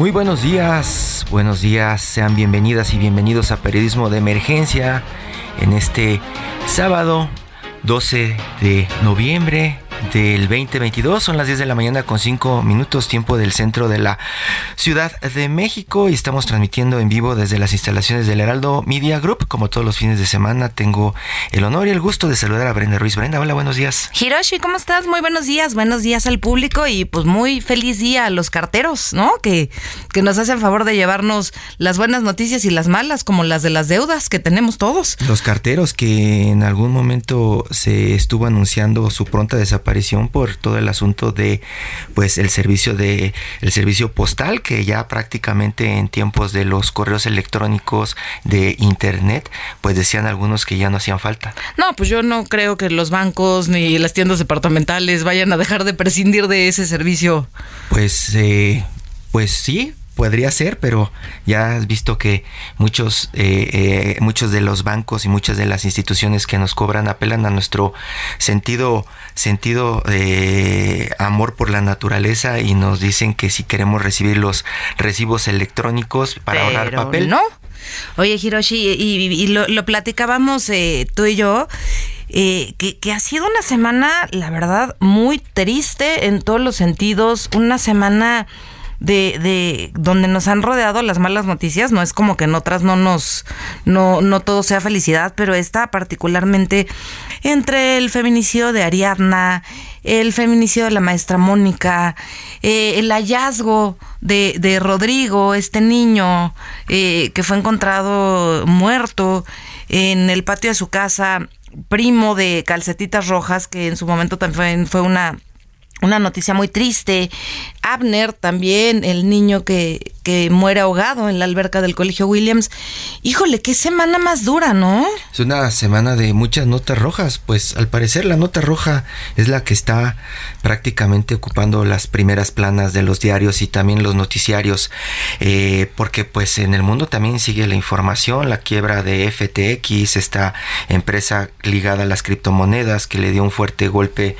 Muy buenos días, buenos días, sean bienvenidas y bienvenidos a Periodismo de Emergencia en este sábado 12 de noviembre del 2022. Son las 10 de la mañana con 5 minutos tiempo del centro de la Ciudad de México y estamos transmitiendo en vivo desde las instalaciones del Heraldo Media Group. Como todos los fines de semana tengo el honor y el gusto de saludar a Brenda Ruiz. Brenda, hola, buenos días. Hiroshi, ¿cómo estás? Muy buenos días, buenos días al público y pues muy feliz día a los carteros, ¿no? Que, que nos hacen favor de llevarnos las buenas noticias y las malas, como las de las deudas que tenemos todos. Los carteros que en algún momento se estuvo anunciando su pronta desaparición por todo el asunto de pues el servicio de el servicio postal que ya prácticamente en tiempos de los correos electrónicos de internet pues decían algunos que ya no hacían falta. No, pues yo no creo que los bancos ni las tiendas departamentales vayan a dejar de prescindir de ese servicio. Pues eh, pues sí, podría ser, pero ya has visto que muchos, eh, eh, muchos de los bancos y muchas de las instituciones que nos cobran apelan a nuestro sentido, sentido de amor por la naturaleza y nos dicen que si queremos recibir los recibos electrónicos para ahorrar papel. No. Oye, Hiroshi, y, lo, platicábamos eh, tú y yo. que, que, ha sido una semana, la verdad, muy triste en todos los sentidos, una semana de, de donde nos han rodeado las malas noticias, no es como que en otras no nos, no, no todo sea felicidad, pero esta particularmente entre el feminicidio de Ariadna, el feminicidio de la maestra Mónica, eh, el hallazgo de, de, Rodrigo, este niño eh, que fue encontrado muerto en el patio de su casa, primo de Calcetitas Rojas, que en su momento también fue una una noticia muy triste. Abner también, el niño que, que, muere ahogado en la alberca del Colegio Williams. Híjole, qué semana más dura, ¿no? Es una semana de muchas notas rojas. Pues al parecer la nota roja es la que está prácticamente ocupando las primeras planas de los diarios y también los noticiarios. Eh, porque pues en el mundo también sigue la información, la quiebra de FTX, esta empresa ligada a las criptomonedas que le dio un fuerte golpe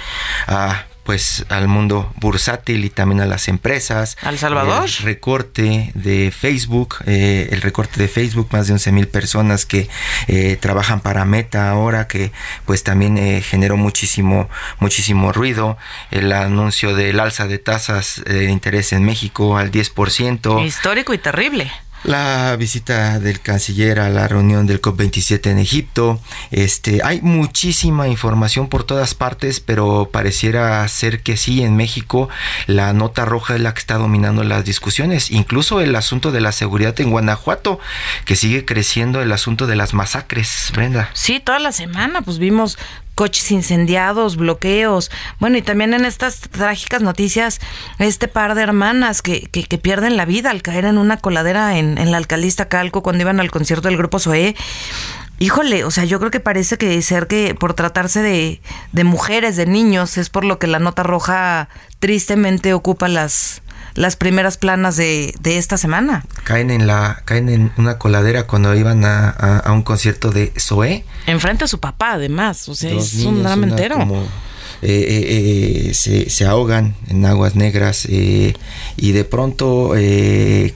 a pues al mundo bursátil y también a las empresas. ¿Al Salvador? El recorte de Facebook, eh, el recorte de Facebook, más de 11 mil personas que eh, trabajan para Meta ahora, que pues también eh, generó muchísimo, muchísimo ruido. El anuncio del alza de tasas de interés en México al 10%. Histórico y terrible la visita del canciller a la reunión del COP27 en Egipto. Este, hay muchísima información por todas partes, pero pareciera ser que sí, en México la nota roja es la que está dominando las discusiones, incluso el asunto de la seguridad en Guanajuato, que sigue creciendo el asunto de las masacres, Brenda. Sí, toda la semana pues vimos coches incendiados, bloqueos. Bueno, y también en estas trágicas noticias, este par de hermanas que, que, pierden la vida al caer en una coladera en, en la alcaldista Calco cuando iban al concierto del grupo SOE híjole, o sea, yo creo que parece que ser que por tratarse de, de mujeres, de niños, es por lo que la nota roja tristemente ocupa las, las primeras planas de, de, esta semana. Caen en la, caen en una coladera cuando iban a, a, un concierto de Zoé. Enfrente a su papá, además. O sea, es un drama entero. Eh, eh, se, se, ahogan en aguas negras y de pronto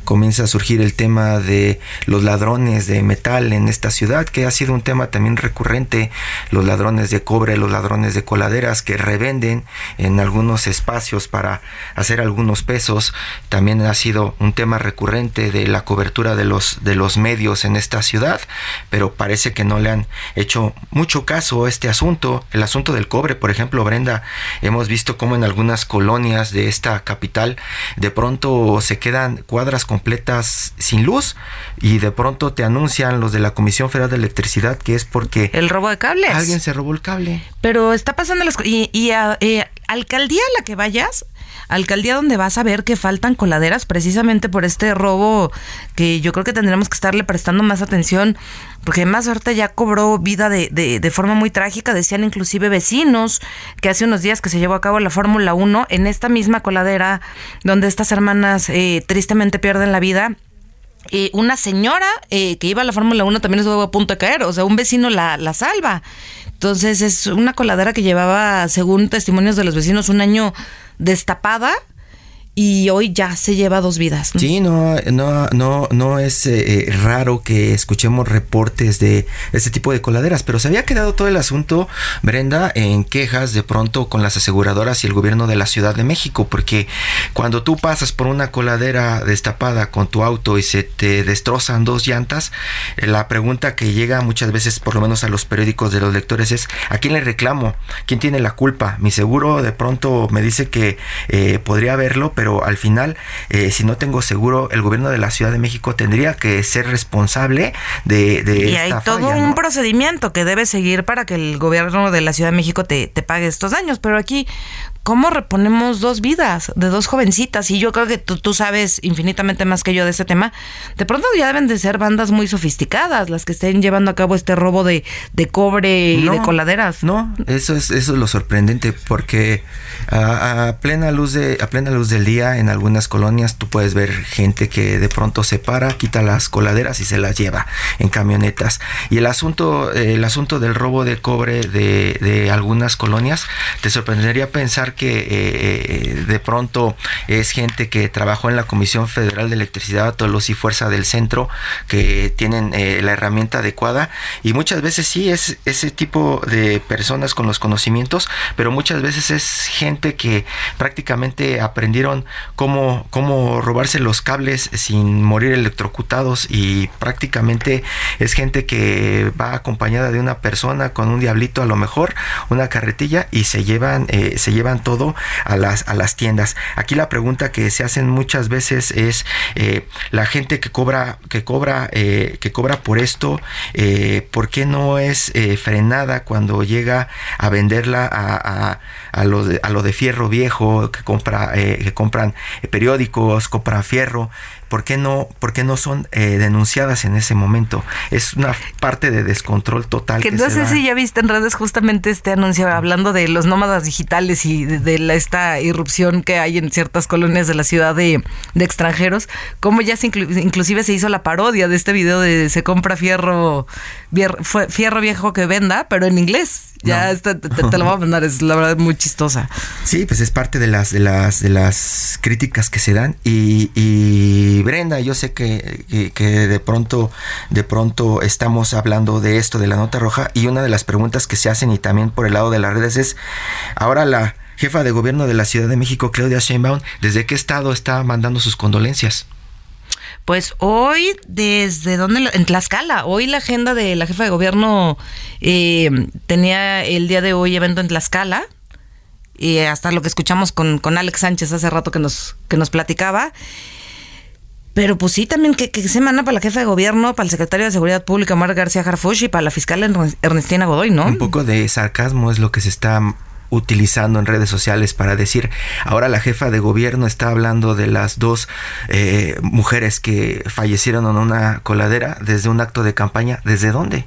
comienza a surgir el tema de los ladrones de metal en esta ciudad, que ha sido un tema también recurrente, los ladrones de cobre, los ladrones de coladeras que revenden en algunos espacios para hacer algunos pesos, también ha sido un tema recurrente de la cobertura de los, de los medios en esta ciudad, pero parece que no le han hecho mucho caso a este asunto, el asunto del cobre, por ejemplo, hemos visto cómo en algunas colonias de esta capital de pronto se quedan cuadras completas sin luz y de pronto te anuncian los de la Comisión Federal de Electricidad que es porque... El robo de cables. Alguien se robó el cable. Pero está pasando las Y, y a, eh, alcaldía a la que vayas, alcaldía donde vas a ver que faltan coladeras precisamente por este robo que yo creo que tendremos que estarle prestando más atención porque además ahorita ya cobró vida de, de, forma muy trágica, decían inclusive vecinos que hace unos días que se llevó a cabo la Fórmula 1 en esta misma coladera donde estas hermanas eh, tristemente pierden la vida. Eh, una señora eh, que iba a la Fórmula 1 también estuvo a punto de caer, o sea, un vecino la, la salva. Entonces es una coladera que llevaba, según testimonios de los vecinos, un año destapada y hoy ya se lleva dos vidas. Sí, no, no, no, no es eh, raro que escuchemos reportes de este tipo de coladeras, pero se había quedado todo el asunto, Brenda, en quejas de pronto con las aseguradoras y el gobierno de la Ciudad de México, porque cuando tú pasas por una coladera destapada con tu auto y se te destrozan dos llantas, eh, la pregunta que llega muchas veces, por lo menos a los periódicos de los lectores, es ¿a quién le reclamo? ¿Quién tiene la culpa? Mi seguro de pronto me dice que eh, podría haberlo, pero pero al final, eh, si no tengo seguro, el gobierno de la Ciudad de México tendría que ser responsable de... de y hay todo un procedimiento que debe seguir para que el gobierno de la Ciudad de México te, te pague estos daños, pero aquí ¿cómo reponemos dos vidas de dos jovencitas? Y yo creo que tú, sabes infinitamente más que yo de ese tema. De pronto ya deben de ser bandas muy sofisticadas las que estén llevando a cabo este robo de, cobre y de coladeras. No, eso es, eso es lo sorprendente, porque a, plena luz de, a plena luz del día, en algunas colonias, tú puedes ver gente que de pronto se para, quita las coladeras y se las lleva en camionetas. Y el asunto, el asunto del robo de cobre de, de algunas colonias, te sorprendería pensar que eh, eh, de pronto es gente que trabajó en la Comisión Federal de Electricidad, Tolos y Fuerza del Centro, que tienen eh, la herramienta adecuada y muchas veces sí es ese tipo de personas con los conocimientos, pero muchas veces es gente que prácticamente aprendieron cómo, cómo robarse los cables sin morir electrocutados y prácticamente es gente que va acompañada de una persona con un diablito a lo mejor, una carretilla y se llevan, se llevan todo a las, a las tiendas. Aquí la pregunta que se hacen muchas veces es eh, la gente que cobra, que cobra, eh, que cobra por esto, eh, ¿por qué no es frenada cuando llega a venderla a, a, lo, de, a lo de fierro viejo, que compra, compran periódicos, compra fierro? ¿Por qué no, por qué no son eh, denunciadas en ese momento? Es una parte de descontrol total. Que, no sé si ya viste en redes justamente este anuncio hablando de los nómadas digitales y de, esta irrupción que hay en ciertas colonias de la ciudad de, extranjeros, cómo ya se inclusive se hizo la parodia de este video de se compra fierro, fierro viejo que venda, pero en inglés. Ya te, lo voy a mandar, es la verdad muy chistosa. Sí, pues es parte de las de las de las críticas que se dan y, Brenda, yo sé que, que, de pronto de pronto estamos hablando de esto de la nota roja y una de las preguntas que se hacen y también por el lado de las redes es ahora la jefa de gobierno de la Ciudad de México, Claudia Sheinbaum, ¿desde qué estado está mandando sus condolencias? Pues hoy, desde dónde, en Tlaxcala, hoy la agenda de la jefa de gobierno eh, tenía el día de hoy evento en Tlaxcala, y hasta lo que escuchamos con, con Alex Sánchez hace rato que nos, que nos platicaba. Pero pues sí, también que, semana para la jefa de gobierno, para el secretario de Seguridad Pública, Mar García Harfush, y para la fiscal Ernestina Godoy, ¿no? Un poco de sarcasmo es lo que se está utilizando en redes sociales para decir, ahora la jefa de gobierno está hablando de las dos eh, mujeres que fallecieron en una coladera desde un acto de campaña. ¿Desde dónde?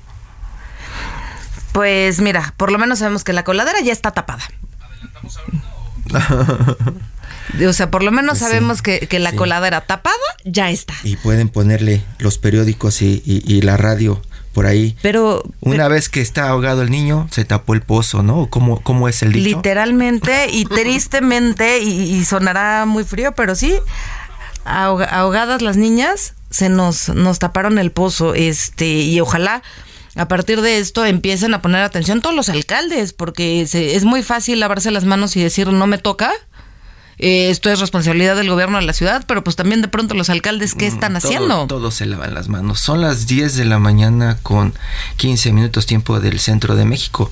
Pues mira, por lo menos sabemos que la coladera ya está tapada. O sea, por lo menos Pues sí, sabemos que, que la sí. coladera tapada ya está. Y pueden ponerle los periódicos y, y- y la radio por ahí. Pero Una vez que está ahogado el niño, se tapó el pozo, ¿no? ¿Cómo, cómo es el dicho? literalmente y tristemente, y, y sonará muy frío, pero sí, ahoga- ahogadas las niñas, se nos, nos taparon el pozo. Este, y ojalá a partir de esto empiecen a poner atención todos los alcaldes, porque se- es muy fácil lavarse las manos y decir no me toca. Eh, esto es responsabilidad del gobierno de la ciudad, pero pues también de pronto los alcaldes, ¿qué están Mm, Todo- haciendo? Todos se lavan las manos. Son las 10 de la mañana con 15 minutos tiempo del centro de México.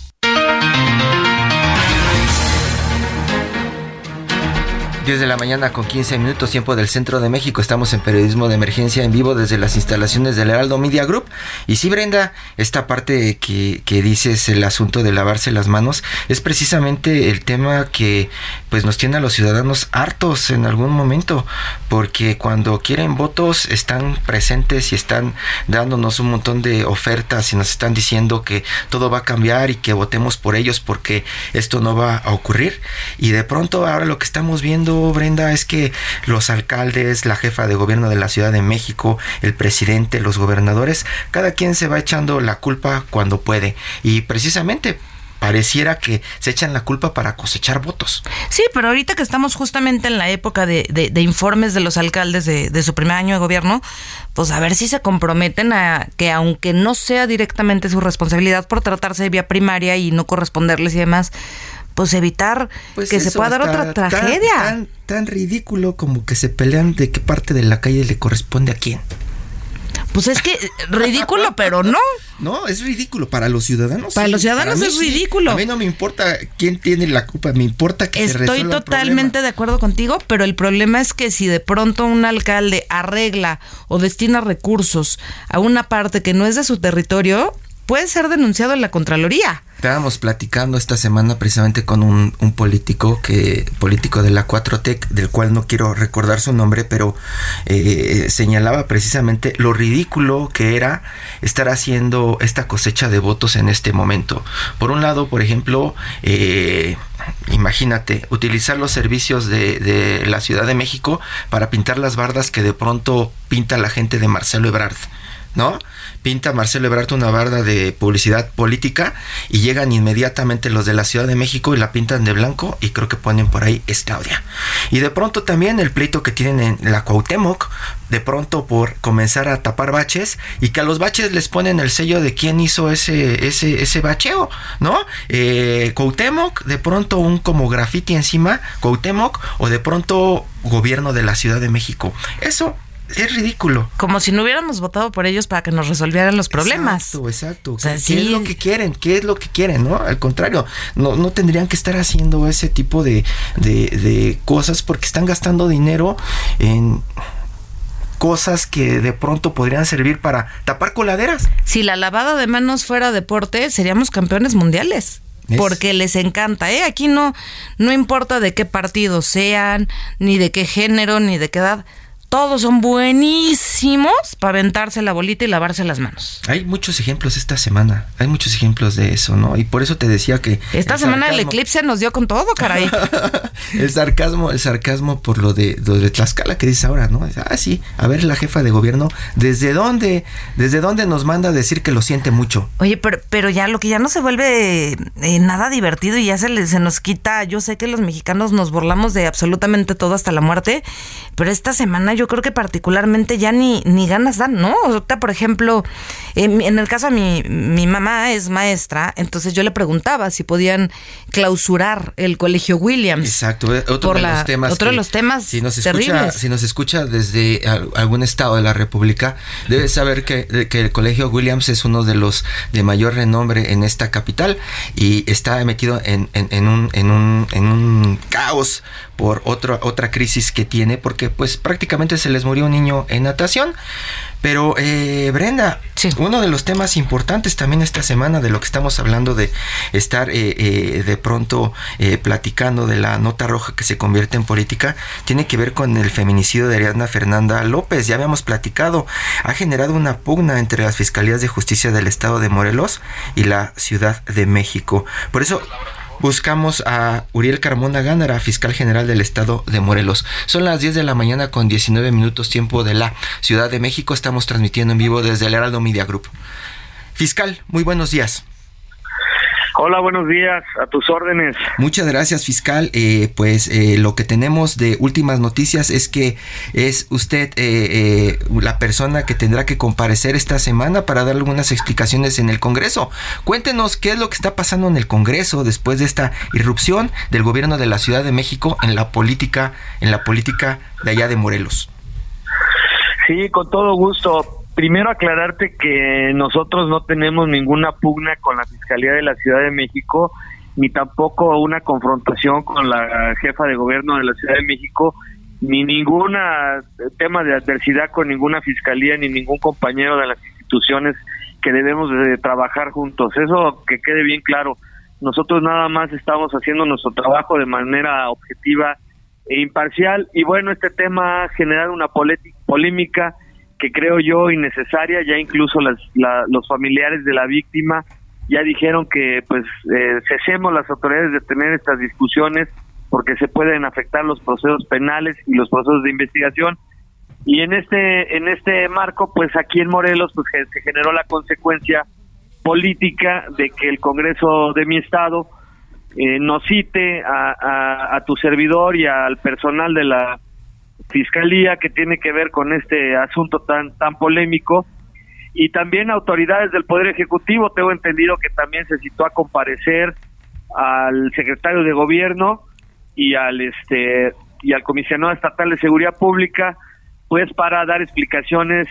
Música 10 de la mañana con 15 minutos tiempo del centro de México. Estamos en periodismo de emergencia en vivo desde las instalaciones del Heraldo Media Group. Y sí, Brenda, esta parte que, que dices, el asunto de lavarse las manos, es precisamente el tema que pues nos tiene a los ciudadanos hartos en algún momento. Porque cuando quieren votos están presentes y están dándonos un montón de ofertas y nos están diciendo que todo va a cambiar y que votemos por ellos porque esto no va a ocurrir. Y de pronto ahora lo que estamos viendo, Brenda, es que los alcaldes, la jefa de gobierno de la Ciudad de México, el presidente, los gobernadores, cada quien se va echando la culpa cuando puede. Y precisamente pareciera que se echan la culpa para cosechar votos. Sí, pero ahorita que estamos justamente en la época de, de- de informes de los alcaldes de, de su primer año de gobierno, pues a ver si se comprometen a que aunque no sea directamente su responsabilidad por tratarse de vía primaria y no corresponderles y demás, pues evitar que se pueda dar otra tragedia. Tan, tan ridículo como que se pelean de qué parte de la calle le corresponde a quién. Pues es que ridículo, pero no. No, es ridículo para los ciudadanos. Para los ciudadanos es ridículo. A mí no me importa quién tiene la culpa, me importa que se Estoy resuelva el totalmente de acuerdo contigo, pero el problema es que si de pronto un alcalde arregla o destina recursos a una parte que no es de su territorio, puede ser denunciado en la Contraloría. Estábamos platicando esta semana precisamente con un, político que político de la 4T, del cual no quiero recordar su nombre, pero eh, señalaba precisamente lo ridículo que era estar haciendo esta cosecha de votos en este momento. Por un lado, por ejemplo, eh, imagínate, utilizar los servicios de, de la Ciudad de México para pintar las bardas que de pronto pinta la gente de Marcelo Ebrard. ¿no? Pinta Marcelo Ebrard una barda de publicidad política y llegan inmediatamente los de la Ciudad de México y la pintan de blanco y creo que ponen por ahí es Claudia. Y de pronto también el pleito que tienen en la Cuauhtémoc, de pronto por comenzar a tapar baches y que a los baches les ponen el sello de quién hizo ese, ese, ese bacheo, ¿no? Eh, Cuauhtémoc, de pronto un como graffiti encima, Cuauhtémoc, o de pronto gobierno de la Ciudad de México. Eso es ridículo. Como si no hubiéramos votado por ellos para que nos resolvieran los problemas. Exacto, exacto. O sea, ¿Qué, sí. es lo que quieren? ¿Qué es lo que quieren? ¿No? Al contrario, no, no tendrían que estar haciendo ese tipo de, de, de cosas porque están gastando dinero en cosas que de pronto podrían servir para tapar coladeras. Si la lavada de manos fuera deporte, seríamos campeones mundiales. Es- Porque les encanta, ¿eh? Aquí no, no importa de qué partido sean, ni de qué género, ni de qué edad. Todos son buenísimos para aventarse la bolita y lavarse las manos. Hay muchos ejemplos esta semana, hay muchos ejemplos de eso, ¿no? Y por eso te decía que... Esta el semana el eclipse nos dio con todo, caray. el sarcasmo, el sarcasmo por lo de, lo de Tlaxcala que dice ahora, ¿no? Ah, sí, a ver la jefa de gobierno, ¿desde dónde, desde dónde nos manda a decir que lo siente mucho? Oye, pero, pero ya lo que ya no se vuelve eh, nada divertido y ya se, le- se nos quita. Yo sé que los mexicanos nos burlamos de absolutamente todo hasta la muerte, pero esta semana yo yo creo que particularmente ya ni, ni ganas dan, ¿no? Ahorita, por ejemplo, en, el caso de mi, mi mamá es maestra, entonces yo le preguntaba si podían clausurar el colegio Williams. Exacto, eh, otro de los temas. Otro de los temas si nos escucha, Si nos escucha desde algún estado de la República, debe saber que, que el colegio Williams es uno de los de mayor renombre en esta capital y está metido en, en, un, en, un, en un caos por otra otra crisis que tiene, porque pues prácticamente se les murió un niño en natación. Pero eh, Brenda, uno de los temas importantes también esta semana de lo que estamos hablando de estar eh, eh, de pronto platicando de la nota roja que se convierte en política, tiene que ver con el feminicidio de Ariadna Fernanda López. Ya habíamos platicado, ha generado una pugna entre las fiscalías de justicia del estado de Morelos y la Ciudad de México. Por eso buscamos a Uriel Carmona Gándara, fiscal general del estado de Morelos. Son las 10 de la mañana con 19 minutos tiempo de la Ciudad de México. Estamos transmitiendo en vivo desde el Heraldo Media Group. Fiscal, muy buenos días. Hola, buenos días, a tus órdenes. Muchas gracias, fiscal. Eh, pues eh, lo que tenemos de últimas noticias es que es usted eh, la persona que tendrá que comparecer esta semana para dar algunas explicaciones en el Congreso. Cuéntenos qué es lo que está pasando en el Congreso después de esta irrupción del gobierno de la Ciudad de México en la política, en la política de allá de Morelos. Sí, con todo gusto primero aclararte que nosotros no tenemos ninguna pugna con la Fiscalía de la Ciudad de México, ni tampoco una confrontación con la jefa de gobierno de la Ciudad de México, ni ningún tema de adversidad con ninguna fiscalía, ni ningún compañero de las instituciones que debemos de trabajar juntos. Eso que quede bien claro. Nosotros nada más estamos haciendo nuestro trabajo de manera objetiva e imparcial. Y bueno, este tema ha generado una polémica que creo yo innecesaria, ya incluso las, los familiares de la víctima ya dijeron que pues eh, cesemos las autoridades de tener estas discusiones porque se pueden afectar los procesos penales y los procesos de investigación. Y en este en este marco pues aquí en Morelos pues se generó la consecuencia política de que el Congreso de mi estado eh, nos cite a, a tu servidor y al personal de la fiscalía que tiene que ver con este asunto tan tan polémico. Y también autoridades del poder ejecutivo. Tengo entendido que también se citó a comparecer al secretario de gobierno y al este y al comisionado estatal de seguridad pública pues para dar explicaciones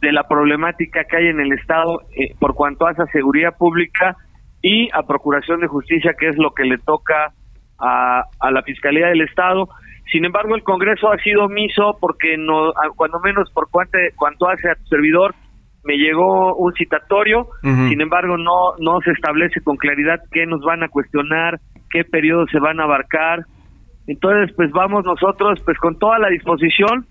de la problemática que hay en el estado eh, por cuanto a seguridad pública y a procuración de justicia que es lo que le toca a, a la fiscalía del estado sin embargo, el Congreso ha sido omiso porque no, cuando menos por cuanto, cuanto hace a tu servidor, me llegó un citatorio, sin embargo no, no se establece con claridad qué nos van a cuestionar, qué periodos se van a abarcar. Entonces, pues vamos nosotros, pues con toda la disposición,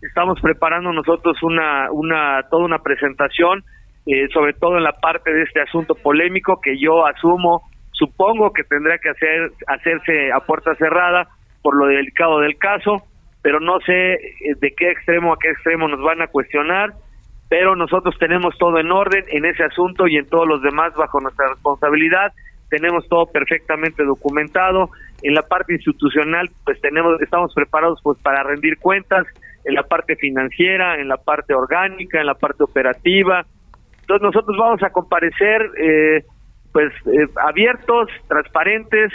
estamos preparando nosotros una, una, toda una presentación, eh, sobre todo en la parte de este asunto polémico que yo asumo, supongo que tendrá que hacer, hacerse a puerta cerrada, por lo delicado del caso, pero no sé eh, de qué extremo a qué extremo nos van a cuestionar, pero nosotros tenemos todo en orden en ese asunto y en todos los demás bajo nuestra responsabilidad, tenemos todo perfectamente documentado, en la parte institucional pues tenemos estamos preparados pues para rendir cuentas, en la parte financiera, en la parte orgánica, en la parte operativa. Entonces nosotros vamos a comparecer eh, pues eh, abiertos, transparentes,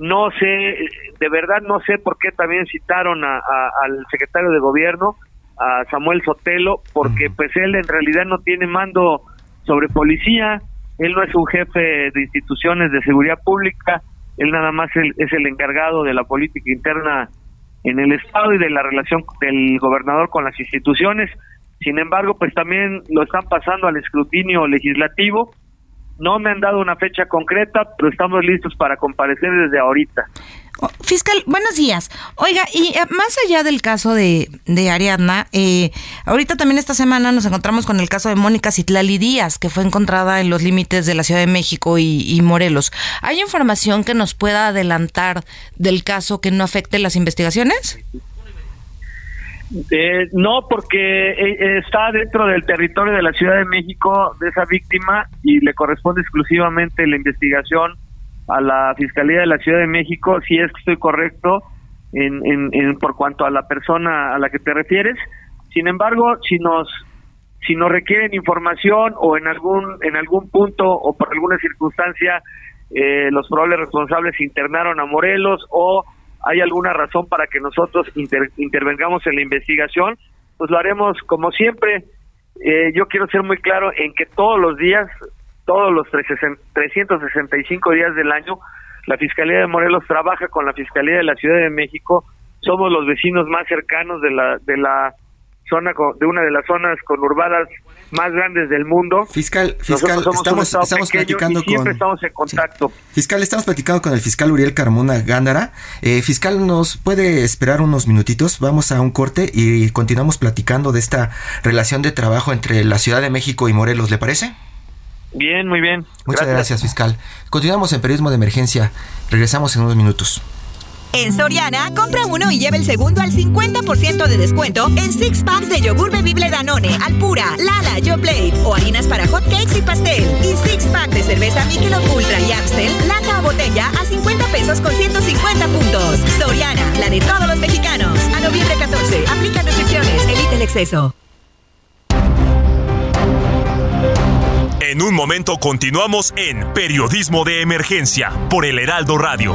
no sé, de verdad no sé por qué también citaron a, al secretario de gobierno, a Samuel Sotelo, porque pues él en realidad no tiene mando sobre policía, él no es un jefe de instituciones de seguridad pública, él nada más es el encargado de la política interna en el Estado y de la relación del gobernador con las instituciones. Sin embargo, pues también lo están pasando al escrutinio legislativo no me han dado una fecha concreta, pero estamos listos para comparecer desde ahorita. Fiscal, buenos días. Oiga, y eh, más allá del caso de, de Ariadna, eh, ahorita también esta semana nos encontramos con el caso de Mónica Citlali Díaz, que fue encontrada en los límites de la Ciudad de México y, y Morelos. ¿Hay información que nos pueda adelantar del caso que no afecte las investigaciones? Eh, no, porque eh, está dentro del territorio de la Ciudad de México de esa víctima y le corresponde exclusivamente la investigación a la Fiscalía de la Ciudad de México, si es que estoy correcto, en, en, por cuanto a la persona a la que te refieres. Sin embargo, si nos si nos requieren información o en algún en algún punto o por alguna circunstancia eh, los probables responsables internaron a Morelos o hay alguna razón para que nosotros intervengamos en la investigación, pues lo haremos como siempre. Eh, yo quiero ser muy claro en que todos los días, todos los 365 días del año, la Fiscalía de Morelos trabaja con la Fiscalía de la Ciudad de México. Somos los vecinos más cercanos de la de la zona de una de las zonas conurbadas más grandes del mundo. Fiscal, fiscal, estamos, estamos platicando siempre estamos en contacto. Fiscal, estamos platicando con el fiscal Uriel Carmona Gándara. Eh, fiscal, ¿nos puede esperar unos minutitos? Vamos a un corte y continuamos platicando de esta relación de trabajo entre la Ciudad de México y Morelos, ¿le parece? Bien, muy bien. Muchas gracias fiscal. Continuamos en periodismo de emergencia. Regresamos en unos minutos. En Soriana, compra uno y lleva el segundo al 50% de descuento en six packs de yogur bebible Danone, Alpura, Lala, Yoplait o harinas para hot cakes y pastel. Y six pack de cerveza Michelob Ultra y Amstel, lata o botella a 50 pesos con 150 puntos. Soriana, la de todos los mexicanos. A noviembre 14, aplica restricciones, evite el exceso. En un momento continuamos en Periodismo de Emergencia por el Heraldo Radio.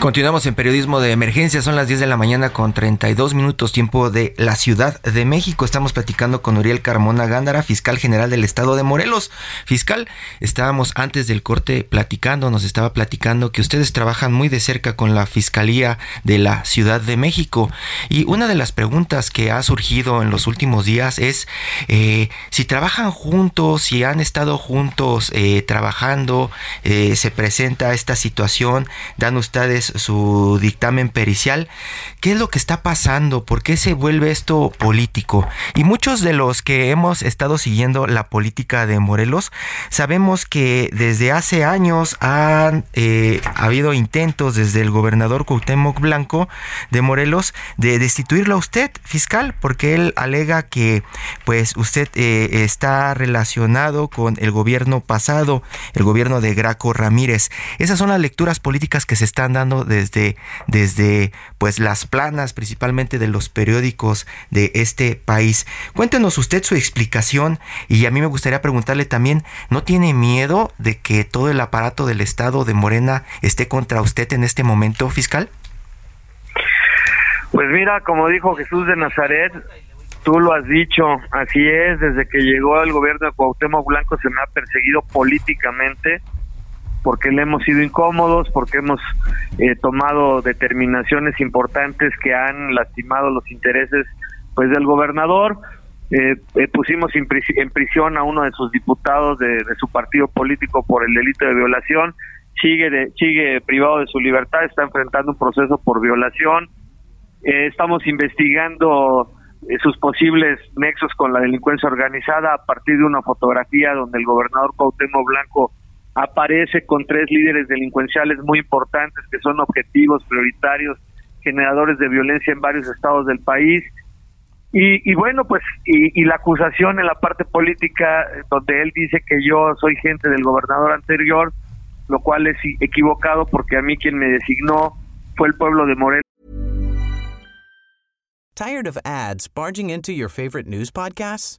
Continuamos en periodismo de emergencia, son las 10 de la mañana con 32 minutos tiempo de la Ciudad de México. Estamos platicando con Uriel Carmona Gándara, fiscal general del estado de Morelos. Fiscal, estábamos antes del corte platicando, nos estaba platicando que ustedes trabajan muy de cerca con la Fiscalía de la Ciudad de México. Y una de las preguntas que ha surgido en los últimos días es eh, si trabajan juntos, si han estado juntos eh, trabajando, eh, se presenta esta situación, dan ustedes su dictamen pericial. ¿Qué es lo que está pasando? ¿Por qué se vuelve esto político? Y muchos de los que hemos estado siguiendo la política de Morelos, sabemos que desde hace años han eh, habido intentos desde el gobernador Cuauhtémoc Blanco de Morelos de destituirlo a usted, fiscal, porque él alega que pues usted eh, está relacionado con el gobierno pasado, el gobierno de Graco Ramírez. Esas son las lecturas políticas que se están dando desde, desde pues las planas principalmente de los periódicos de este país. Cuéntenos usted su explicación y a mí me gustaría preguntarle también, ¿no tiene miedo de que todo el aparato del Estado de Morena esté contra usted en este momento, fiscal? Pues mira, como dijo Jesús de Nazaret, tú lo has dicho, así es, desde que llegó el gobierno de Cuauhtémoc Blanco se me ha perseguido políticamente porque le hemos sido incómodos, porque hemos eh, tomado determinaciones importantes que han lastimado los intereses pues del gobernador. Eh, eh, pusimos en prisión a uno de sus diputados de, su partido político por el delito de violación, sigue, de, sigue privado de su libertad, está enfrentando un proceso por violación. estamos investigando sus posibles nexos con la delincuencia organizada a partir de una fotografía donde el gobernador Cuauhtémoc Blanco aparece con tres líderes delincuenciales muy importantes que son objetivos prioritarios, generadores de violencia en varios estados del país. Y, bueno, pues, y, la acusación en la parte política, donde él dice que yo soy gente del gobernador anterior, lo cual es equivocado porque a mí quien me designó fue el pueblo de Morelos. Tired of ads barging into your favorite news podcasts?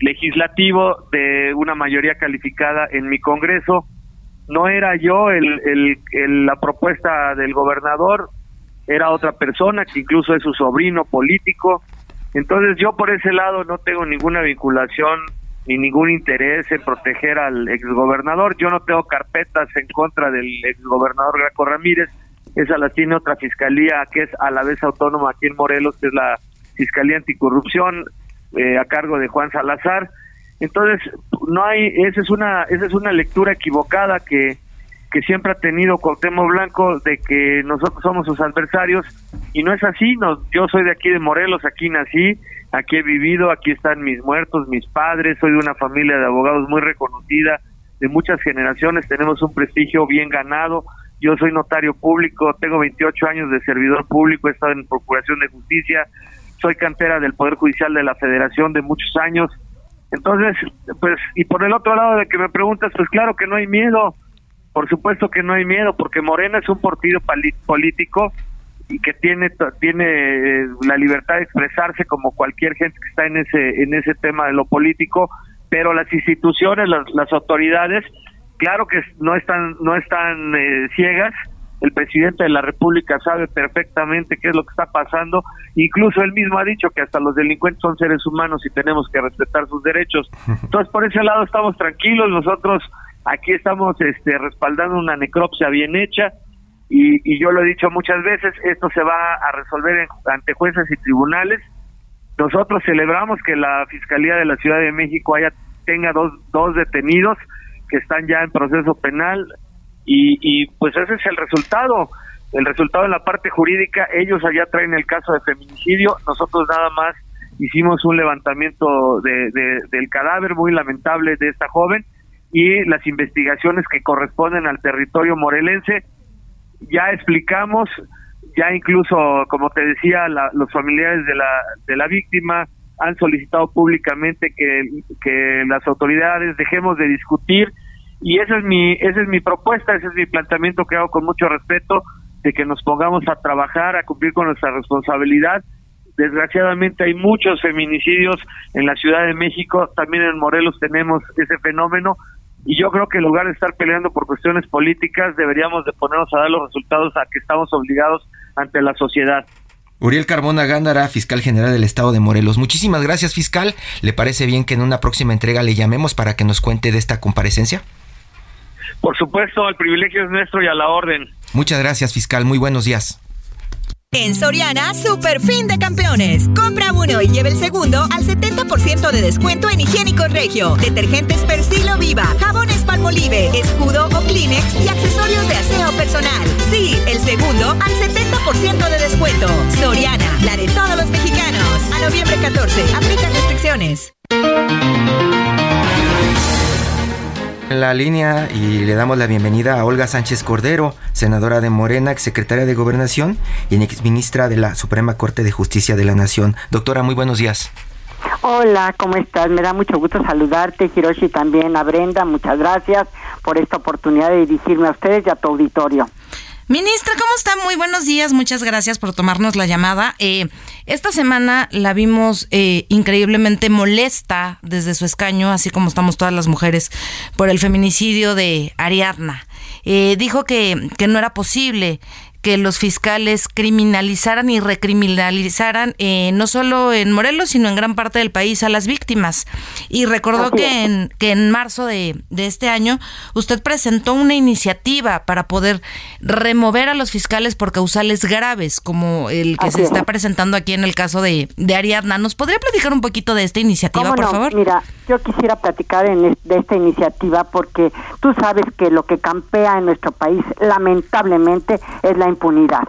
legislativo de una mayoría calificada en mi Congreso. No era yo el, la propuesta del gobernador, era otra persona que incluso es su sobrino político. Entonces yo por ese lado no tengo ninguna vinculación ni ningún interés en proteger al exgobernador. Yo no tengo carpetas en contra del exgobernador Graco Ramírez. Esa la tiene otra fiscalía que es a la vez autónoma aquí en Morelos, que es la Fiscalía Anticorrupción eh, a cargo de Juan Salazar. Entonces, no hay, esa es una, esa es una lectura equivocada que, que siempre ha tenido Cuauhtémoc Blanco de que nosotros somos sus adversarios y no es así, no, yo soy de aquí de Morelos, aquí nací, aquí he vivido, aquí están mis muertos, mis padres, soy de una familia de abogados muy reconocida, de muchas generaciones, tenemos un prestigio bien ganado, yo soy notario público, tengo 28 años de servidor público, he estado en Procuración de Justicia, soy cantera del Poder Judicial de la Federación de muchos años, entonces, pues, y por el otro lado de que me preguntas, pues claro que no hay miedo, por supuesto que no hay miedo, porque Morena es un partido político y que tiene tiene eh, la libertad de expresarse como cualquier gente que está en ese en ese tema de lo político pero las instituciones las, las autoridades claro que no están no están eh, ciegas el presidente de la República sabe perfectamente qué es lo que está pasando. Incluso él mismo ha dicho que hasta los delincuentes son seres humanos y tenemos que respetar sus derechos. Entonces por ese lado estamos tranquilos. Nosotros aquí estamos este respaldando una necropsia bien hecha y, yo lo he dicho muchas veces, esto se va a resolver ante jueces y tribunales. Nosotros celebramos que la Fiscalía de la Ciudad de México haya tenga dos, dos detenidos que están ya en proceso penal y, y pues ese es el resultado. El resultado en la parte jurídica, ellos allá traen el caso de feminicidio, nosotros nada más hicimos un levantamiento de, del cadáver muy lamentable de esta joven y las investigaciones que corresponden al territorio morelense ya explicamos, ya incluso, como te decía, los familiares de la, de la víctima han solicitado públicamente que, que las autoridades dejemos de discutir y esa es mi esa es mi propuesta, ese es mi planteamiento que hago con mucho respeto de que nos pongamos a trabajar, a cumplir con nuestra responsabilidad. Desgraciadamente hay muchos feminicidios en la Ciudad de México, también en Morelos tenemos ese fenómeno, y yo creo que en lugar de estar peleando por cuestiones políticas, deberíamos de ponernos a dar los resultados a que estamos obligados ante la sociedad. Uriel Carbona Gándara, fiscal general del estado de Morelos. Muchísimas gracias, fiscal. ¿Le parece bien que en una próxima entrega le llamemos para que nos cuente de esta comparecencia? Por supuesto, el privilegio es nuestro y a la orden. Muchas gracias, fiscal. Muy buenos días. En Soriana, super fin de campeones. Compra uno y lleve el segundo al 70% de descuento en higiénicos regio, detergentes Persilo Viva, jabones Palmolive, escudo o Kleenex y accesorios de aseo personal. Sí, el segundo al 70% de descuento. Soriana, la de todos los mexicanos. A noviembre 14, aplica restricciones la línea y le damos la bienvenida a Olga Sánchez Cordero, senadora de Morena, secretaria de Gobernación y exministra de la Suprema Corte de Justicia de la Nación. Doctora, muy buenos días. Hola, ¿cómo estás? Me da mucho gusto saludarte, Hiroshi, también a Brenda. Muchas gracias por esta oportunidad de dirigirme a ustedes y a tu auditorio. Ministra, ¿cómo está? Muy buenos días. Muchas gracias por tomarnos la llamada. Eh, esta semana la vimos eh, increíblemente molesta desde su escaño, así como estamos todas las mujeres, por el feminicidio de Ariadna. Eh, dijo que, que no era posible que los fiscales criminalizaran y recriminalizaran eh, no solo en Morelos, sino en gran parte del país a las víctimas. Y recordó que en, que en marzo de, de este año usted presentó una iniciativa para poder remover a los fiscales por causales graves, como el que se está presentando aquí en el caso de, de Ariadna. ¿Nos podría platicar un poquito de esta iniciativa, por favor? Mira, yo quisiera platicar en de esta iniciativa porque tú sabes que lo que campea en nuestro país lamentablemente es la impunidad.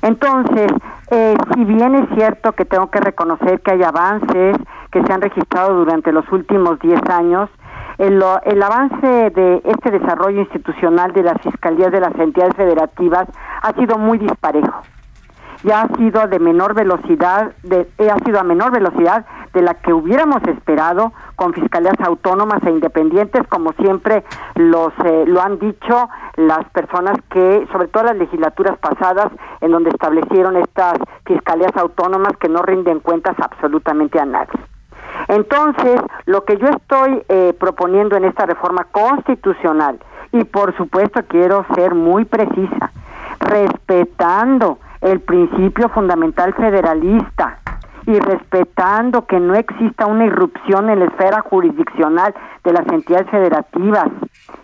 Entonces, eh, si bien es cierto que tengo que reconocer que hay avances que se han registrado durante los últimos 10 años, el, el, avance de este desarrollo institucional de las fiscalías de las entidades federativas ha sido muy disparejo. Ya ha sido de menor velocidad, de, eh, ha sido a menor velocidad de la que hubiéramos esperado con fiscalías autónomas e independientes, como siempre los eh, lo han dicho las personas que, sobre todo las legislaturas pasadas, en donde establecieron estas fiscalías autónomas que no rinden cuentas absolutamente a nadie. Entonces, lo que yo estoy eh, proponiendo en esta reforma constitucional, y por supuesto quiero ser muy precisa, respetando el principio fundamental federalista y respetando que no exista una irrupción en la esfera jurisdiccional de las entidades federativas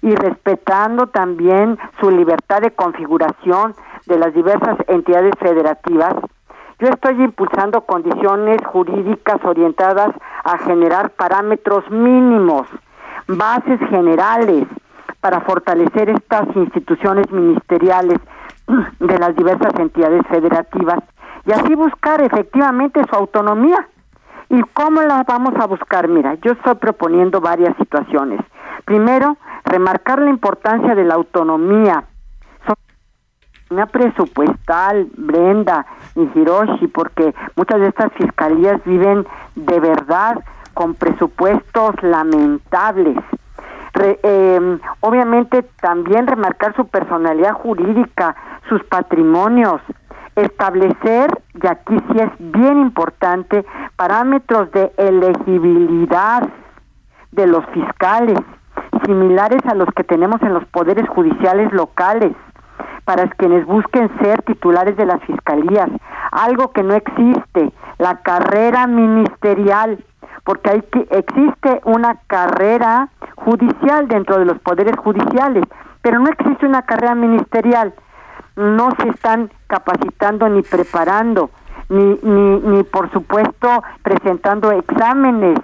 y respetando también su libertad de configuración de las diversas entidades federativas, yo estoy impulsando condiciones jurídicas orientadas a generar parámetros mínimos, bases generales para fortalecer estas instituciones ministeriales de las diversas entidades federativas y así buscar efectivamente su autonomía. ¿Y cómo la vamos a buscar? Mira, yo estoy proponiendo varias situaciones. Primero, remarcar la importancia de la autonomía una presupuestal, Brenda y Hiroshi, porque muchas de estas fiscalías viven de verdad con presupuestos lamentables. Em, obviamente también remarcar su personalidad jurídica, sus patrimonios, establecer, y aquí sí es bien importante, parámetros de elegibilidad de los fiscales, similares a los que tenemos en los poderes judiciales locales para quienes busquen ser titulares de las fiscalías, algo que no existe, la carrera ministerial, porque hay que, existe una carrera judicial dentro de los poderes judiciales, pero no existe una carrera ministerial. No se están capacitando ni preparando, ni, ni, ni por supuesto presentando exámenes,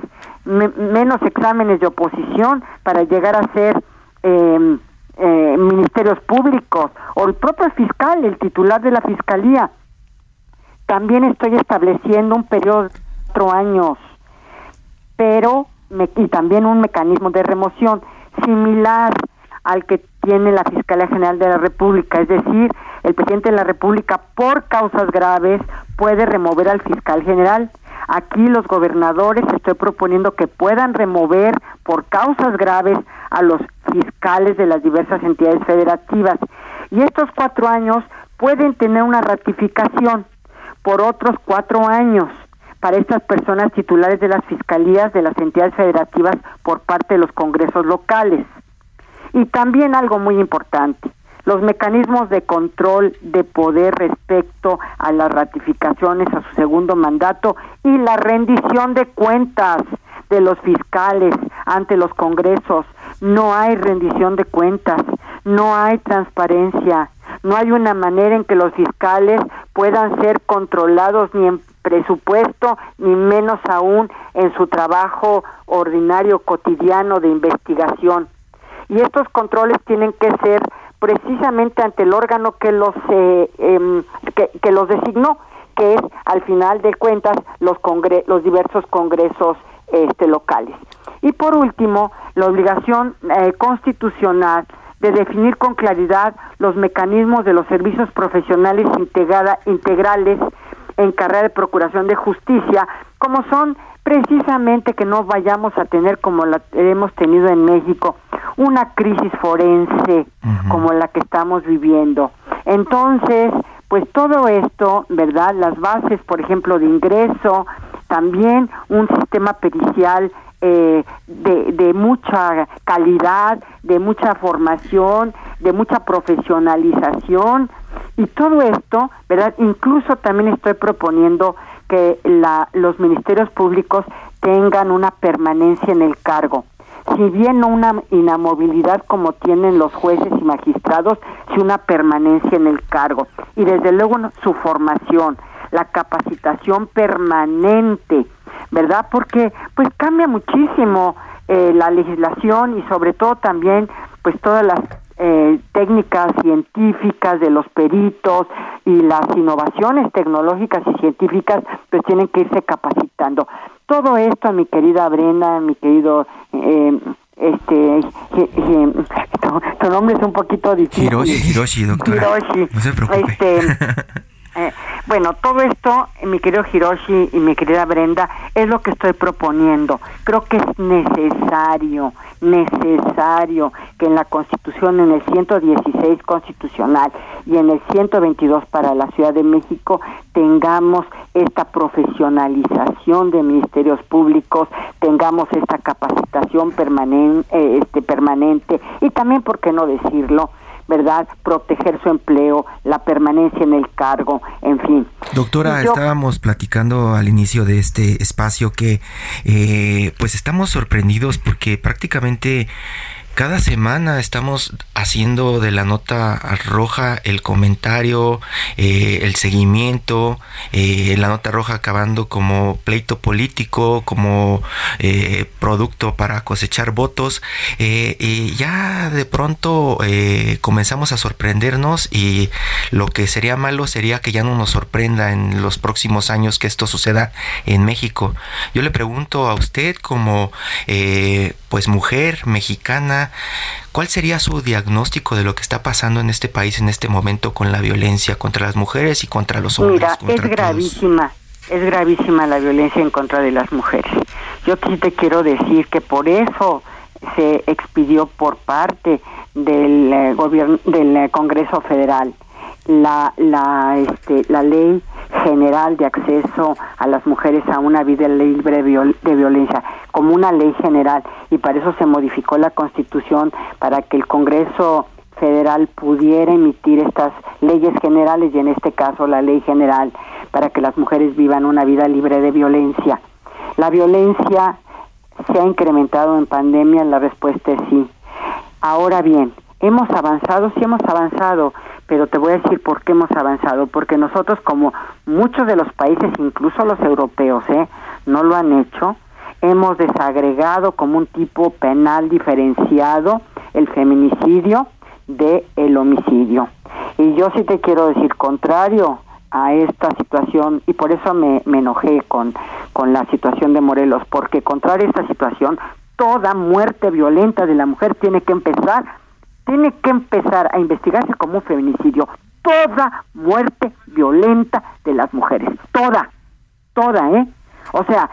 menos exámenes de oposición para llegar a ser eh, eh, ministerios públicos o el propio fiscal, el titular de la fiscalía. También estoy estableciendo un periodo de cuatro años, pero y también un mecanismo de remoción similar al que tiene la Fiscalía General de la República, es decir, el presidente de la República por causas graves puede remover al fiscal general. Aquí los gobernadores estoy proponiendo que puedan remover por causas graves a los fiscales de las diversas entidades federativas. Y estos cuatro años pueden tener una ratificación por otros cuatro años para estas personas titulares de las fiscalías de las entidades federativas por parte de los congresos locales. Y también algo muy importante, los mecanismos de control de poder respecto a las ratificaciones a su segundo mandato y la rendición de cuentas de los fiscales ante los congresos. No hay rendición de cuentas, no hay transparencia, no hay una manera en que los fiscales puedan ser controlados ni en presupuesto, ni menos aún en su trabajo ordinario cotidiano de investigación. Y estos controles tienen que ser precisamente ante el órgano que los eh, em, que, los designó que es al final de cuentas los congre los diversos congresos este locales y por último la obligación eh, constitucional de definir con claridad los mecanismos de los servicios profesionales integrada, integrales en carrera de procuración de justicia, como son precisamente que no vayamos a tener como la hemos tenido en México, una crisis forense como la que estamos viviendo. Entonces, pues todo esto, ¿verdad? Las bases, por ejemplo, de ingreso, también un sistema pericial eh, de, de mucha calidad, de mucha formación, de mucha profesionalización, Y todo esto, ¿verdad? Incluso también estoy proponiendo que la, los ministerios públicos tengan una permanencia en el cargo. Si bien no una inamovilidad como tienen los jueces y magistrados, si una permanencia en el cargo. Y desde luego su formación, la capacitación permanente, ¿verdad? Porque pues cambia muchísimo eh, la legislación y sobre todo también pues todas las eh, técnicas científicas de los peritos y las innovaciones tecnológicas y científicas pues tienen que irse capacitando. Todo esto, mi querida Brenda, mi querido eh, este tu, nombre es un poquito difícil. Hiroshi, Hiroshi, doctora. Hiroshi. No se preocupe. Este, Eh, bueno, todo esto, mi querido Hiroshi y mi querida Brenda, es lo que estoy proponiendo. Creo que es necesario, necesario que en la Constitución, en el 116 constitucional y en el 122 para la Ciudad de México, tengamos esta profesionalización de ministerios públicos, tengamos esta capacitación permanente, eh, este, permanente y también, ¿por qué no decirlo? ¿Verdad? Proteger su empleo, la permanencia en el cargo, en fin. Doctora, estábamos platicando al inicio de este espacio que eh, pues estamos sorprendidos porque prácticamente cada semana estamos haciendo de la nota roja el comentario, eh, el seguimiento, eh, la nota roja acabando como pleito político, como eh, producto para cosechar votos. y ya de pronto comenzamos a sorprendernos y lo que sería malo sería que ya no nos sorprenda en los próximos años que esto suceda en México. Yo le pregunto a usted como pues mujer mexicana, ¿Cuál sería su diagnóstico de lo que está pasando en este país en este momento con la violencia contra las mujeres y contra los hombres? Mira, es gravísima, es gravísima la violencia en contra de las mujeres. Yo sí te quiero decir que por eso se expidió por parte del eh, gobierno del eh, Congreso Federal la la este la ley general de acceso a las mujeres a una vida libre de violencia, como una ley general, y para eso se modificó la Constitución para que el Congreso federal pudiera emitir estas leyes generales y en este caso la ley general para que las mujeres vivan una vida libre de violencia. La violencia se ha incrementado en pandemia, la respuesta es sí. Ahora bien, hemos avanzado, sí hemos avanzado, pero te voy a decir por qué hemos avanzado, porque nosotros como muchos de los países, incluso los europeos, ¿eh? no lo han hecho, hemos desagregado como un tipo penal diferenciado el feminicidio de el homicidio. Y yo sí te quiero decir contrario a esta situación y por eso me, enojé con, con la situación de Morelos, porque contrario a esta situación, toda muerte violenta de la mujer tiene que empezar tiene que empezar a investigarse como un feminicidio toda muerte violenta de las mujeres, toda, toda, ¿eh? O sea,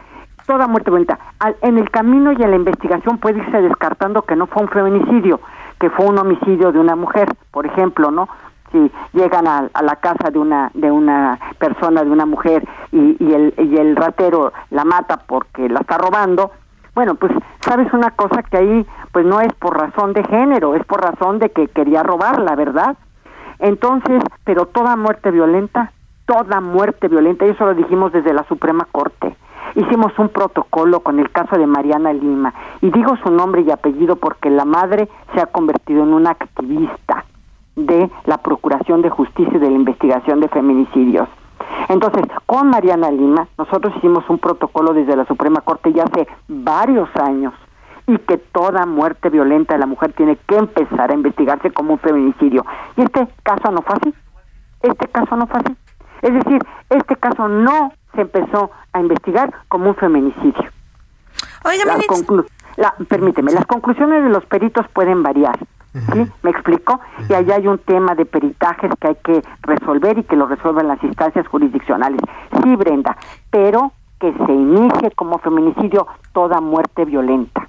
toda muerte violenta. en el camino y en la investigación puede irse descartando que no fue un feminicidio, que fue un homicidio de una mujer, por ejemplo, ¿no? Si llegan a, la casa de una de una persona, de una mujer y, y, el, y el ratero la mata porque la está robando, bueno, pues sabes una cosa que ahí pues no es por razón de género, es por razón de que quería robar, la verdad. Entonces, pero toda muerte violenta, toda muerte violenta, y eso lo dijimos desde la Suprema Corte. Hicimos un protocolo con el caso de Mariana Lima, y digo su nombre y apellido porque la madre se ha convertido en una activista de la Procuración de Justicia y de la investigación de feminicidios. Entonces, con Mariana Lima, nosotros hicimos un protocolo desde la Suprema Corte ya hace varios años y que toda muerte violenta de la mujer tiene que empezar a investigarse como un feminicidio. Y este caso no fue así. Este caso no fue así. Es decir, este caso no se empezó a investigar como un feminicidio. Oiga, la, permíteme, las conclusiones de los peritos pueden variar. ¿Sí? ¿Me explico? Y allá hay un tema de peritajes que hay que resolver y que lo resuelvan las instancias jurisdiccionales. Sí, Brenda, pero que se inicie como feminicidio toda muerte violenta.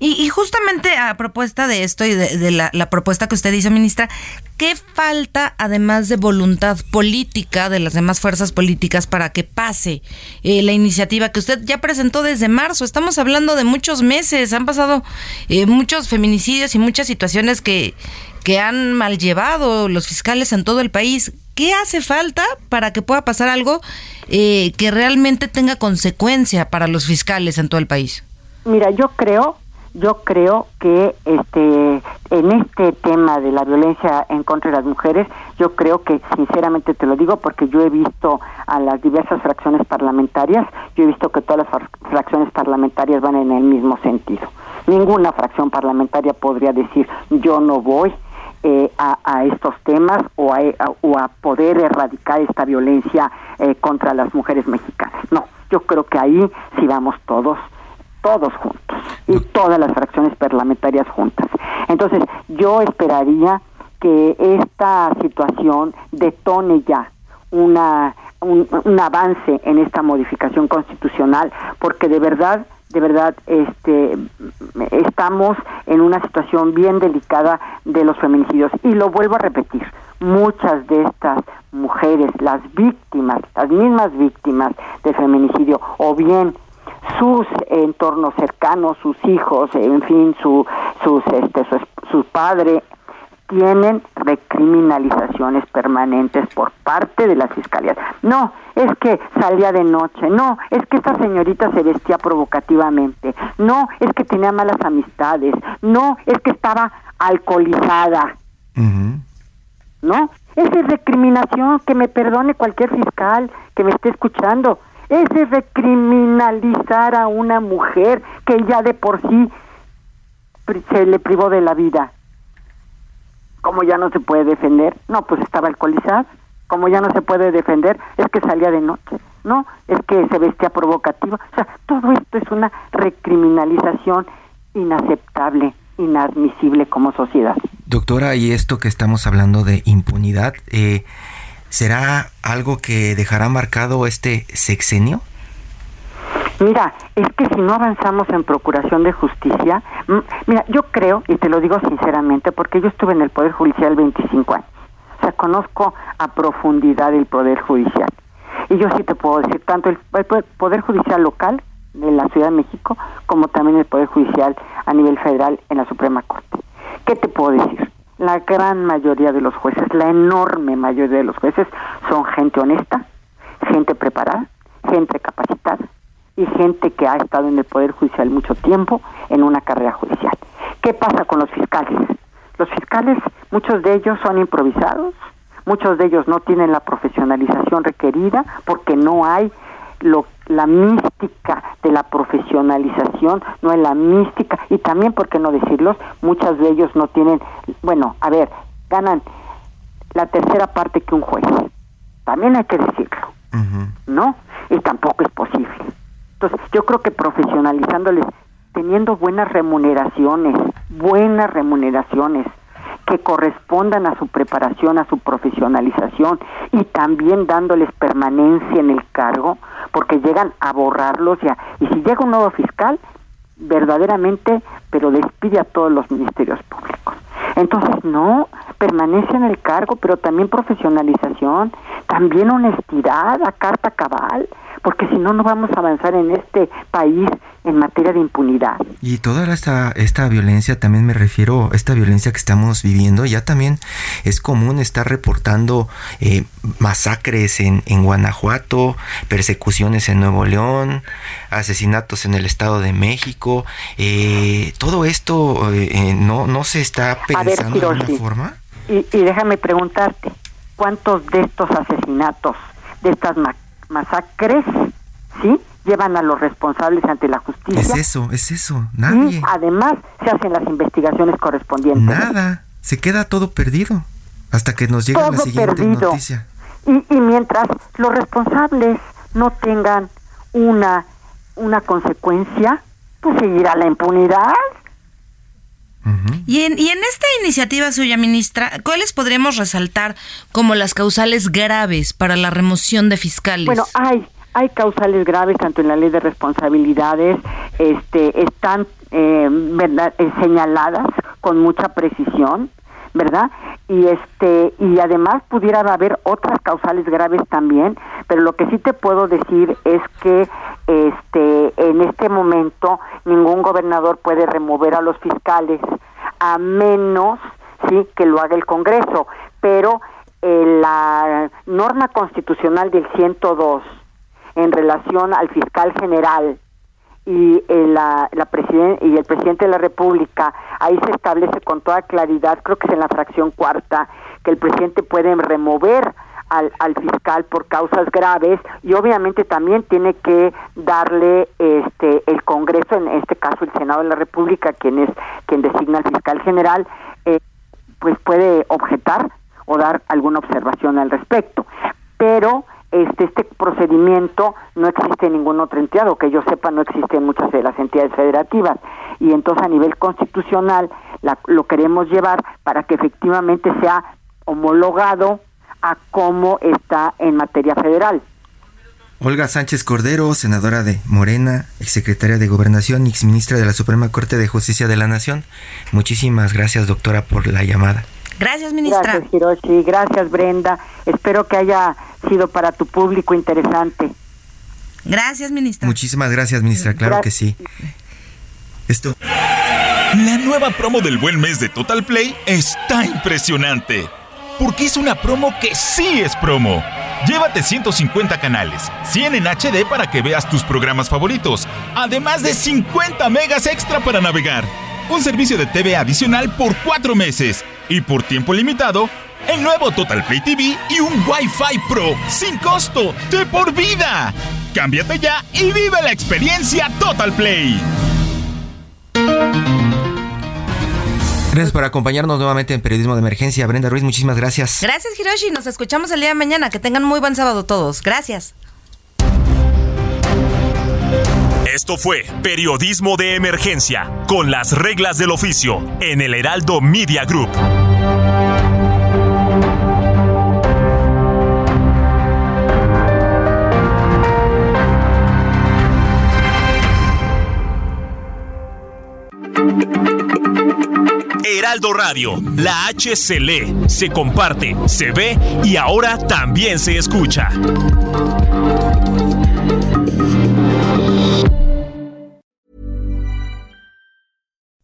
Y, justamente a propuesta de esto y de, la, propuesta que usted hizo, ministra, ¿qué falta además de voluntad política de las demás fuerzas políticas para que pase eh, la iniciativa que usted ya presentó desde marzo? Estamos hablando de muchos meses, han pasado eh, muchos feminicidios y muchas situaciones que, que han mal llevado los fiscales en todo el país. ¿Qué hace falta para que pueda pasar algo eh, que realmente tenga consecuencia para los fiscales en todo el país? Mira, yo creo yo creo que este en este tema de la violencia en contra de las mujeres, yo creo que sinceramente te lo digo porque yo he visto a las diversas fracciones parlamentarias, yo he visto que todas las fracciones parlamentarias van en el mismo sentido. Ninguna fracción parlamentaria podría decir yo no voy eh, a, estos temas o a, o a poder erradicar esta violencia eh, contra las mujeres mexicanas. No, yo creo que ahí sí vamos todos todos juntos y todas las fracciones parlamentarias juntas. Entonces, yo esperaría que esta situación detone ya una un, avance en esta modificación constitucional, porque de verdad, de verdad, este, estamos en una situación bien delicada de los feminicidios. Y lo vuelvo a repetir, muchas de estas mujeres, las víctimas, las mismas víctimas de feminicidio, o bien sus entornos cercanos, sus hijos, en fin, su, sus, este, su, padre, tienen recriminalizaciones permanentes por parte de las fiscalías. No, es que salía de noche, no, es que esta señorita se vestía provocativamente, no, es que tenía malas amistades, no, es que estaba alcoholizada. ¿No? Esa es recriminación, que me perdone cualquier fiscal que me esté escuchando. Ese recriminalizar a una mujer que ya de por sí se le privó de la vida. Como ya no se puede defender, no, pues estaba alcoholizada. Como ya no se puede defender, es que salía de noche. No, es que se vestía provocativa. O sea, todo esto es una recriminalización inaceptable, inadmisible como sociedad. Doctora, y esto que estamos hablando de impunidad, eh, ¿Será algo que dejará marcado este sexenio? Mira, es que si no avanzamos en procuración de justicia, mira, yo creo, y te lo digo sinceramente, porque yo estuve en el Poder Judicial 25 años, o sea, conozco a profundidad el Poder Judicial. Y yo sí te puedo decir, tanto el Poder Judicial local de la Ciudad de México, como también el Poder Judicial a nivel federal en la Suprema Corte. ¿Qué te puedo decir? La gran mayoría de los jueces, la enorme mayoría de los jueces son gente honesta, gente preparada, gente capacitada y gente que ha estado en el Poder Judicial mucho tiempo en una carrera judicial. ¿Qué pasa con los fiscales? Los fiscales, muchos de ellos son improvisados, muchos de ellos no tienen la profesionalización requerida porque no hay lo, la mística de la profesionalización, no es la mística, y también, ¿por qué no decirlos? Muchas de ellos no tienen, bueno, a ver, ganan la tercera parte que un juez. También hay que decirlo, ¿no? Y tampoco es posible. Entonces, yo creo que profesionalizándoles, teniendo buenas remuneraciones, buenas remuneraciones, que correspondan a su preparación, a su profesionalización y también dándoles permanencia en el cargo, porque llegan a borrarlos ya. Y si llega un nuevo fiscal, verdaderamente, pero despide a todos los ministerios públicos. Entonces, no, permanece en el cargo, pero también profesionalización, también honestidad, a carta cabal, porque si no, no vamos a avanzar en este país en materia de impunidad. Y toda esta, esta violencia, también me refiero, esta violencia que estamos viviendo, ya también es común estar reportando eh, masacres en, en Guanajuato, persecuciones en Nuevo León, asesinatos en el Estado de México. Eh, todo esto eh, no, no se está pensando de alguna forma. Y, y déjame preguntarte, ¿cuántos de estos asesinatos, de estas masacres, sí, llevan a los responsables ante la justicia. Es eso, es eso, nadie. Y además se hacen las investigaciones correspondientes. Nada, se queda todo perdido hasta que nos llegue la siguiente noticia. Y, y mientras los responsables no tengan una, una consecuencia, pues seguirá la impunidad. Y, en, y en esta iniciativa suya, ministra, ¿cuáles podremos resaltar como las causales graves para la remoción de fiscales? Bueno, hay hay causales graves tanto en la ley de responsabilidades, este, están eh, ¿verdad? Eh, señaladas con mucha precisión, ¿verdad? Y este y además pudiera haber otras causales graves también, pero lo que sí te puedo decir es que este en este momento ningún gobernador puede remover a los fiscales a menos sí que lo haga el Congreso, pero eh, la norma constitucional del 102 en relación al fiscal general y, eh, la, la y el presidente de la República, ahí se establece con toda claridad, creo que es en la fracción cuarta, que el presidente puede remover al, al, fiscal por causas graves y obviamente también tiene que darle este el Congreso, en este caso el Senado de la República, quien es quien designa al fiscal general, eh, pues puede objetar o dar alguna observación al respecto. Pero este, este procedimiento no existe en ningún otro entidad, o que yo sepa no existe en muchas de las entidades federativas. Y entonces a nivel constitucional lo queremos llevar para que efectivamente sea homologado a cómo está en materia federal. Olga Sánchez Cordero, senadora de Morena, exsecretaria de Gobernación y exministra de la Suprema Corte de Justicia de la Nación. Muchísimas gracias, doctora, por la llamada. Gracias, ministra. Gracias, Hiroshi. Gracias, Brenda. Espero que haya sido para tu público interesante. Gracias, ministra. Muchísimas gracias, ministra. Claro que sí. Esto. La nueva promo del buen mes de Total Play está impresionante. Porque es una promo que sí es promo. Llévate 150 canales, 100 en HD para que veas tus programas favoritos, además de 50 megas extra para navegar. Un servicio de TV adicional por 4 meses y por tiempo limitado, el nuevo Total Play TV y un Wi-Fi Pro sin costo de por vida. Cámbiate ya y vive la experiencia Total Play. Gracias por acompañarnos nuevamente en Periodismo de Emergencia. Brenda Ruiz, muchísimas gracias. Gracias, Hiroshi. Nos escuchamos el día de mañana. Que tengan muy buen sábado todos. Gracias. Esto fue Periodismo de Emergencia, con las reglas del oficio, en el Heraldo Media Group. Heraldo Radio, la H se lee, se comparte, se ve y ahora también se escucha.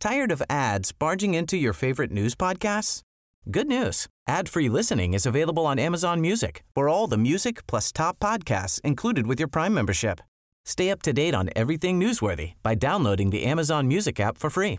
Tired of ads barging into your favorite news podcasts? Good news. Ad-free listening is available on Amazon Music. For all the music plus top podcasts included with your Prime membership. Stay up to date on everything newsworthy by downloading the Amazon Music app for free